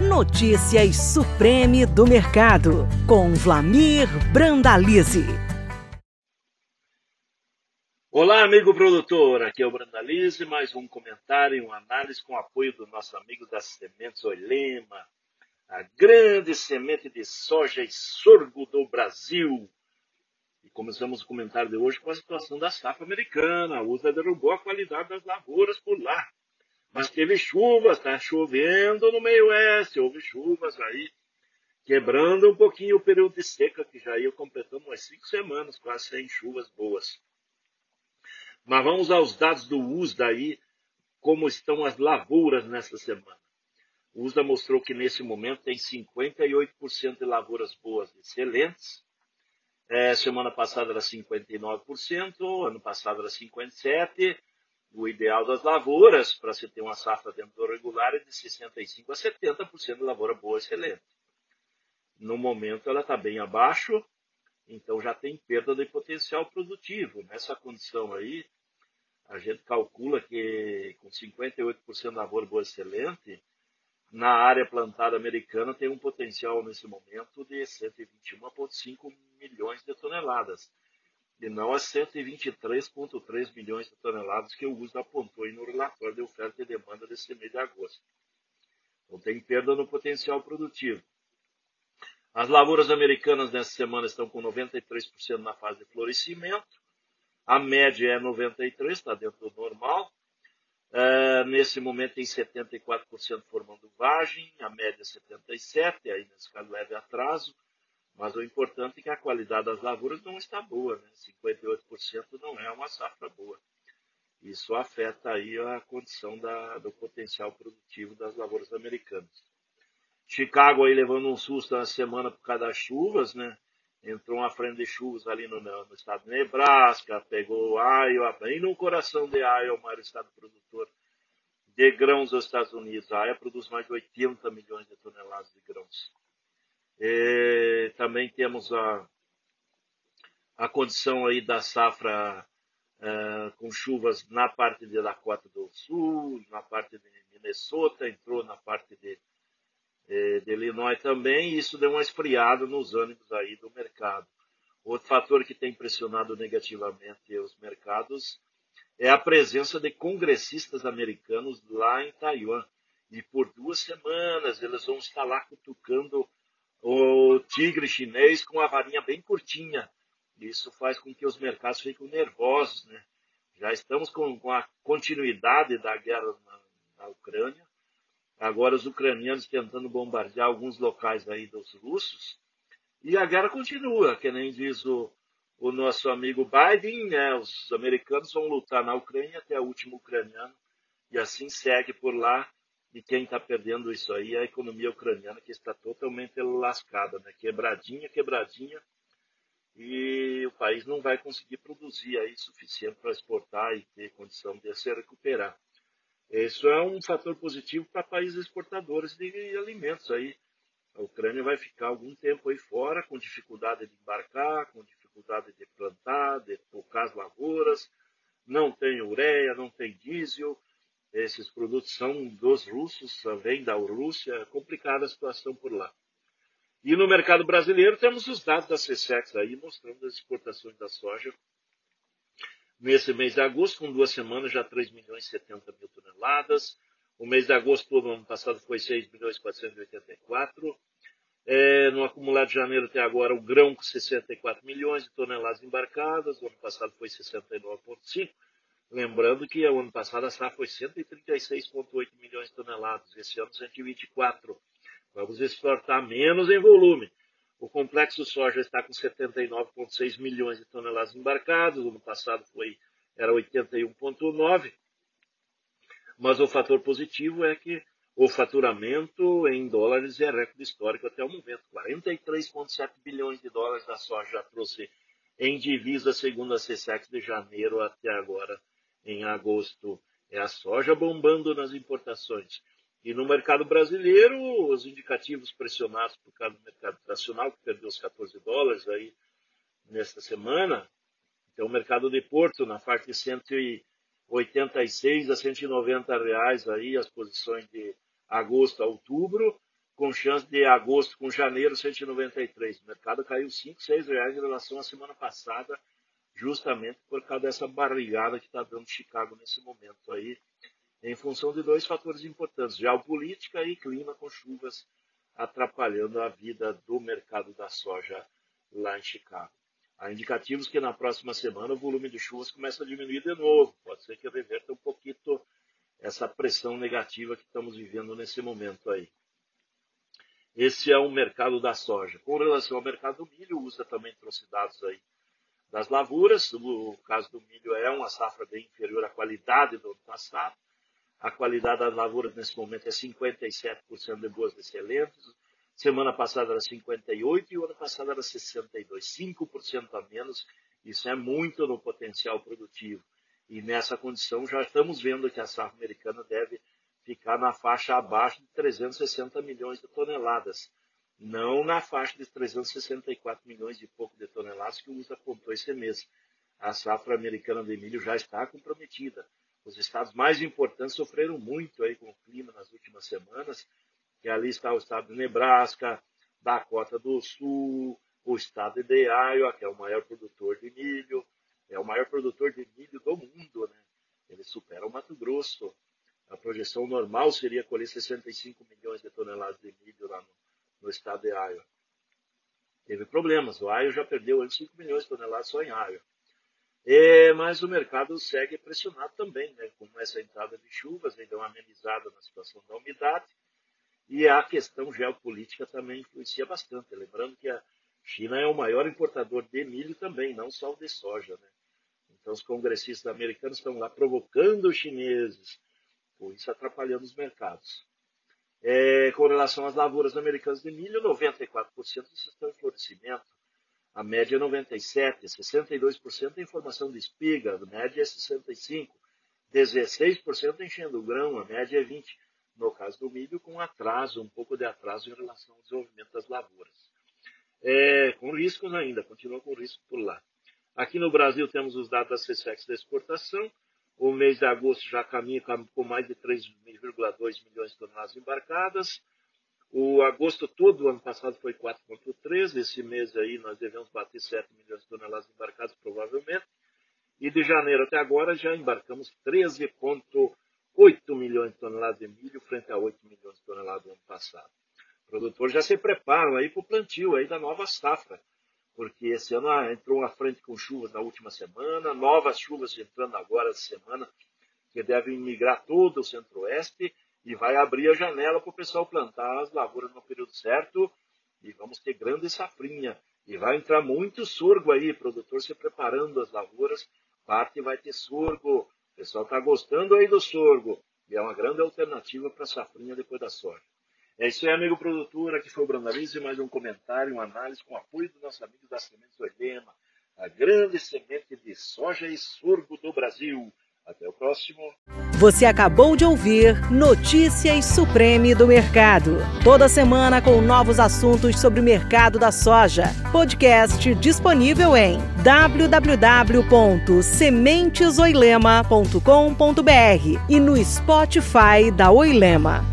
Notícias Supreme do Mercado, com Vlamir Brandalize. Olá, amigo produtor. Aqui é o Brandalize. Mais um comentário e uma análise com apoio do nosso amigo das Sementes Oilema, a grande semente de soja e sorgo do Brasil. E começamos o comentário de hoje com a situação da safra americana. A USA derrubou a qualidade das lavouras por lá. Mas teve chuvas, está chovendo no meio oeste, houve chuvas aí, quebrando um pouquinho o período de seca, que já ia completando umas cinco semanas, quase sem chuvas boas. Mas vamos aos dados do USDA aí, como estão as lavouras nessa semana. O USDA mostrou que nesse momento tem 58% de lavouras boas excelentes. É, semana passada era 59%, ano passado era 57%, o ideal das lavouras, para se ter uma safra dentro do regular, é de 65% a 70% de lavoura boa excelente. No momento ela está bem abaixo, então já tem perda de potencial produtivo. Nessa condição aí, a gente calcula que com 58% de lavoura boa excelente, na área plantada americana tem um potencial nesse momento de 121,5 milhões de toneladas e não as 123,3 milhões de toneladas que o USDA apontou no relatório de oferta e demanda desse mês de agosto. Então tem perda no potencial produtivo. As lavouras americanas nessa semana estão com 93% na fase de florescimento. A média é 93%, está dentro do normal. É, nesse momento tem 74% formando vagem, a média é 77%, aí nesse caso leve atraso. Mas o importante é que a qualidade das lavouras não está boa, né? 58% não é uma safra boa. Isso afeta aí a condição da, do potencial produtivo das lavouras americanas. Chicago aí levando um susto na semana por causa das chuvas, né? Entrou uma frente de chuvas ali no, no estado de Nebraska, pegou Iowa, bem no coração de Iowa, o maior estado produtor de grãos dos Estados Unidos. A Iowa produz mais de 80 milhões de toneladas de grãos. E também temos a, a condição aí da safra uh, com chuvas na parte de Dakota do Sul, na parte de Minnesota, entrou na parte de, de, de Illinois também, e isso deu uma esfriada nos ânimos aí do mercado. Outro fator que tem pressionado negativamente os mercados é a presença de congressistas americanos lá em Taiwan. E por duas semanas eles vão estar lá cutucando tigre chinês com a varinha bem curtinha. Isso faz com que os mercados fiquem nervosos, né? Já estamos com, com a continuidade da guerra na, na, Ucrânia. Agora os ucranianos tentando bombardear alguns locais aí dos russos. E a guerra continua, que nem diz o, o nosso amigo Biden, né? Os americanos vão lutar na Ucrânia até o último ucraniano. E assim segue por lá e quem está perdendo isso aí é a economia ucraniana, que está totalmente lascada, né? quebradinha, quebradinha, e o país não vai conseguir produzir aí suficiente para exportar e ter condição de se recuperar. Isso é um fator positivo para países exportadores de alimentos aí. A Ucrânia vai ficar algum tempo aí fora, com dificuldade de embarcar, com dificuldade de plantar, de tocar as lavouras, não tem ureia, não tem diesel, esses produtos são dos russos, vêm da Rússia, é complicada a situação por lá. E no mercado brasileiro temos os dados da CSEX aí mostrando as exportações da soja nesse mês de agosto, com duas semanas já 3 milhões e 70 mil toneladas. O mês de agosto do ano passado foi 6 milhões e 484. É, no acumulado de janeiro até agora, o grão com 64 milhões de toneladas embarcadas. O ano passado foi 69,5 Lembrando que o ano passado a safra foi 136,8 milhões de toneladas, esse ano 124. Vamos exportar menos em volume. O complexo soja está com 79,6 milhões de toneladas embarcadas, o ano passado foi, era 81,9. Mas o fator positivo é que o faturamento em dólares é recorde histórico até o momento. 43,7 bilhões de dólares da soja já trouxe em divisa, segundo a CSEX, de janeiro até agora em agosto é a soja bombando nas importações. E no mercado brasileiro, os indicativos pressionados por causa do mercado nacional, que perdeu os 14 dólares aí nesta semana. Então, o mercado de Porto, na parte de 186 a 190 reais aí, as posições de agosto a outubro, com chance de agosto com janeiro 193. O mercado caiu 5, 6 reais em relação à semana passada, justamente por causa dessa barrigada que está dando Chicago nesse momento aí, em função de dois fatores importantes, geopolítica e clima com chuvas atrapalhando a vida do mercado da soja lá em Chicago. Há indicativos que na próxima semana o volume de chuvas começa a diminuir de novo. Pode ser que reverta um pouquinho essa pressão negativa que estamos vivendo nesse momento aí. Esse é o mercado da soja. Com relação ao mercado do milho, o USA também trouxe dados aí das lavouras. O caso do milho é uma safra bem inferior à qualidade do ano passado. A qualidade das lavouras nesse momento é 57% de boas excelentes. Semana passada era 58 e o ano passado era 62, 5% a menos. Isso é muito no potencial produtivo. E nessa condição já estamos vendo que a safra americana deve ficar na faixa abaixo de 360 milhões de toneladas, não na faixa de 364 milhões e pouco de toneladas que o USA apontou esse mês. A safra americana de milho já está comprometida. Os estados mais importantes sofreram muito aí com o clima nas últimas semanas, que ali está o estado de Nebraska, Dakota do Sul, o estado de Iowa, que é o maior produtor de milho, é o maior produtor de milho do mundo, né? Ele supera o Mato Grosso, a projeção normal seria colher 65 milhões de toneladas de milho lá no, no estado de Iowa. Teve problemas. O Iowa já perdeu 5 milhões de toneladas só em Iowa. É, mas o mercado segue pressionado também, né? com essa entrada de chuvas, ele deu uma amenizada na situação da umidade, e a questão geopolítica também influencia bastante. Lembrando que a China é o maior importador de milho também, não só de soja. Né? Então, os congressistas americanos estão lá provocando os chineses, com isso atrapalhando os mercados. É, com relação às lavouras americanas de milho, 94% estão em florescimento, a média é 97%, 62% em formação de espiga, a média é 65%, 16% enchendo o grão, a média é 20%. No caso do milho, com atraso, um pouco de atraso em relação ao desenvolvimento das lavouras. É, com riscos ainda, continua com risco por lá. Aqui no Brasil temos os dados das CSEX da exportação, o mês de agosto já caminha com mais de 3,2 milhões de toneladas embarcadas. O agosto todo, ano passado, foi 4,3. Esse mês aí nós devemos bater 7 milhões de toneladas embarcadas, provavelmente. E de janeiro até agora já embarcamos 13,8 milhões de toneladas de milho, frente a 8 milhões de toneladas do ano passado. Produtores já se preparam aí para o plantio aí da nova safra porque esse ano ah, entrou à frente com chuvas na última semana, novas chuvas entrando agora essa semana, que devem migrar todo o centro-oeste e vai abrir a janela para o pessoal plantar as lavouras no período certo e vamos ter grande safrinha. E vai entrar muito sorgo aí, produtor se preparando as lavouras, parte vai ter sorgo. O pessoal está gostando aí do sorgo e é uma grande alternativa para a safrinha depois da soja. É isso aí, amigo produtor. Aqui foi o Brandalize, mais um comentário, uma análise com apoio do nosso amigo da Sementes Oilema, a grande semente de soja e sorgo do Brasil. Até o próximo. Você acabou de ouvir Notícias Supreme do Mercado. Toda semana com novos assuntos sobre o mercado da soja. Podcast disponível em www.sementesoilema.com.br e no Spotify da Oilema.